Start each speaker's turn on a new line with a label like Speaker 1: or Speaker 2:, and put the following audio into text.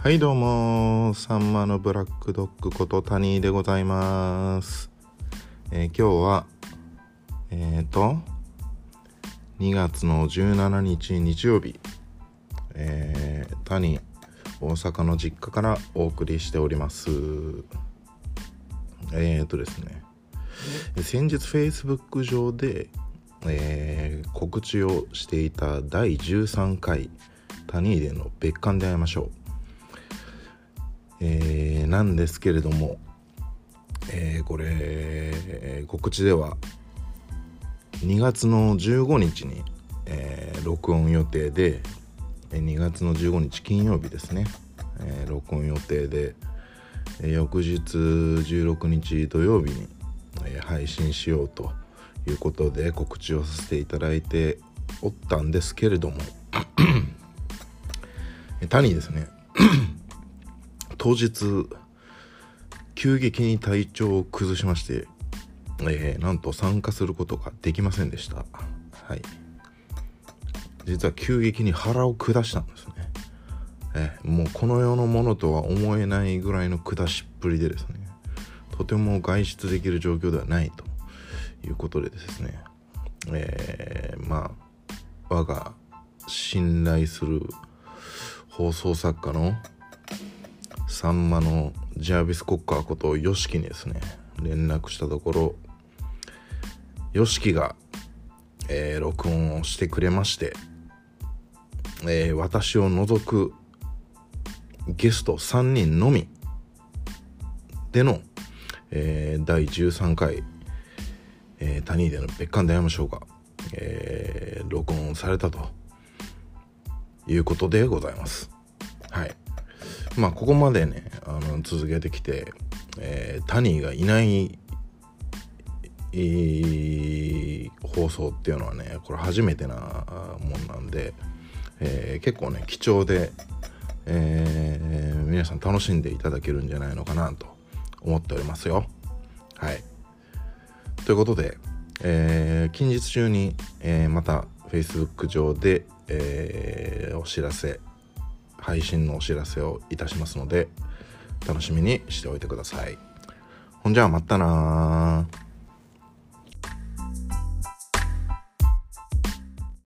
Speaker 1: はいどうもさんまのブラックドッグこと谷でございます、えー今日はえっ、と2月の17日日曜日。えー谷大阪の実家からお送りしております。えっ、とですね。先日 Facebook 上で、えー告知をしていた第13回谷での別館で会いましょうえーなんですけれども、えーこれ、えー告知では2月の15日に、えー録音予定でえ2月の15日金曜日ですね、えー録音予定で、えー翌日16日土曜日に、えー配信しようということで告知をさせていただいておったんですけれども谷ですね。当日急激に体調を崩しまして、えーなんと参加することができませんでした。はい。実は急激に腹を下したんですね。えーもうこの世のものとは思えないぐらいの下しっぷりでですねとても外出できる状況ではないということでですねえーまあ我が信頼する放送作家のさんまのジャービス・コッカーこと YOSHIKI にですね連絡したところ YOSHIKI が、えー録音をしてくれまして、えー私を除くゲスト3人のみでの、えー第13回、えー、谷での別館で会いましょうか、えー録音されたということでございます。はい。まあここまでねあの続けてきて、えータニーがいない、えー放送っていうのはねこれ初めてなもんなんで、えー結構ね貴重で、えー皆さん楽しんでいただけるんじゃないのかなと思っておりますよ。はい。ということで、えー近日中に、えーまた Facebook 上で、えーお知らせ配信のお知らせをいたしますので楽しみにしておいてください。ほんじゃあまたな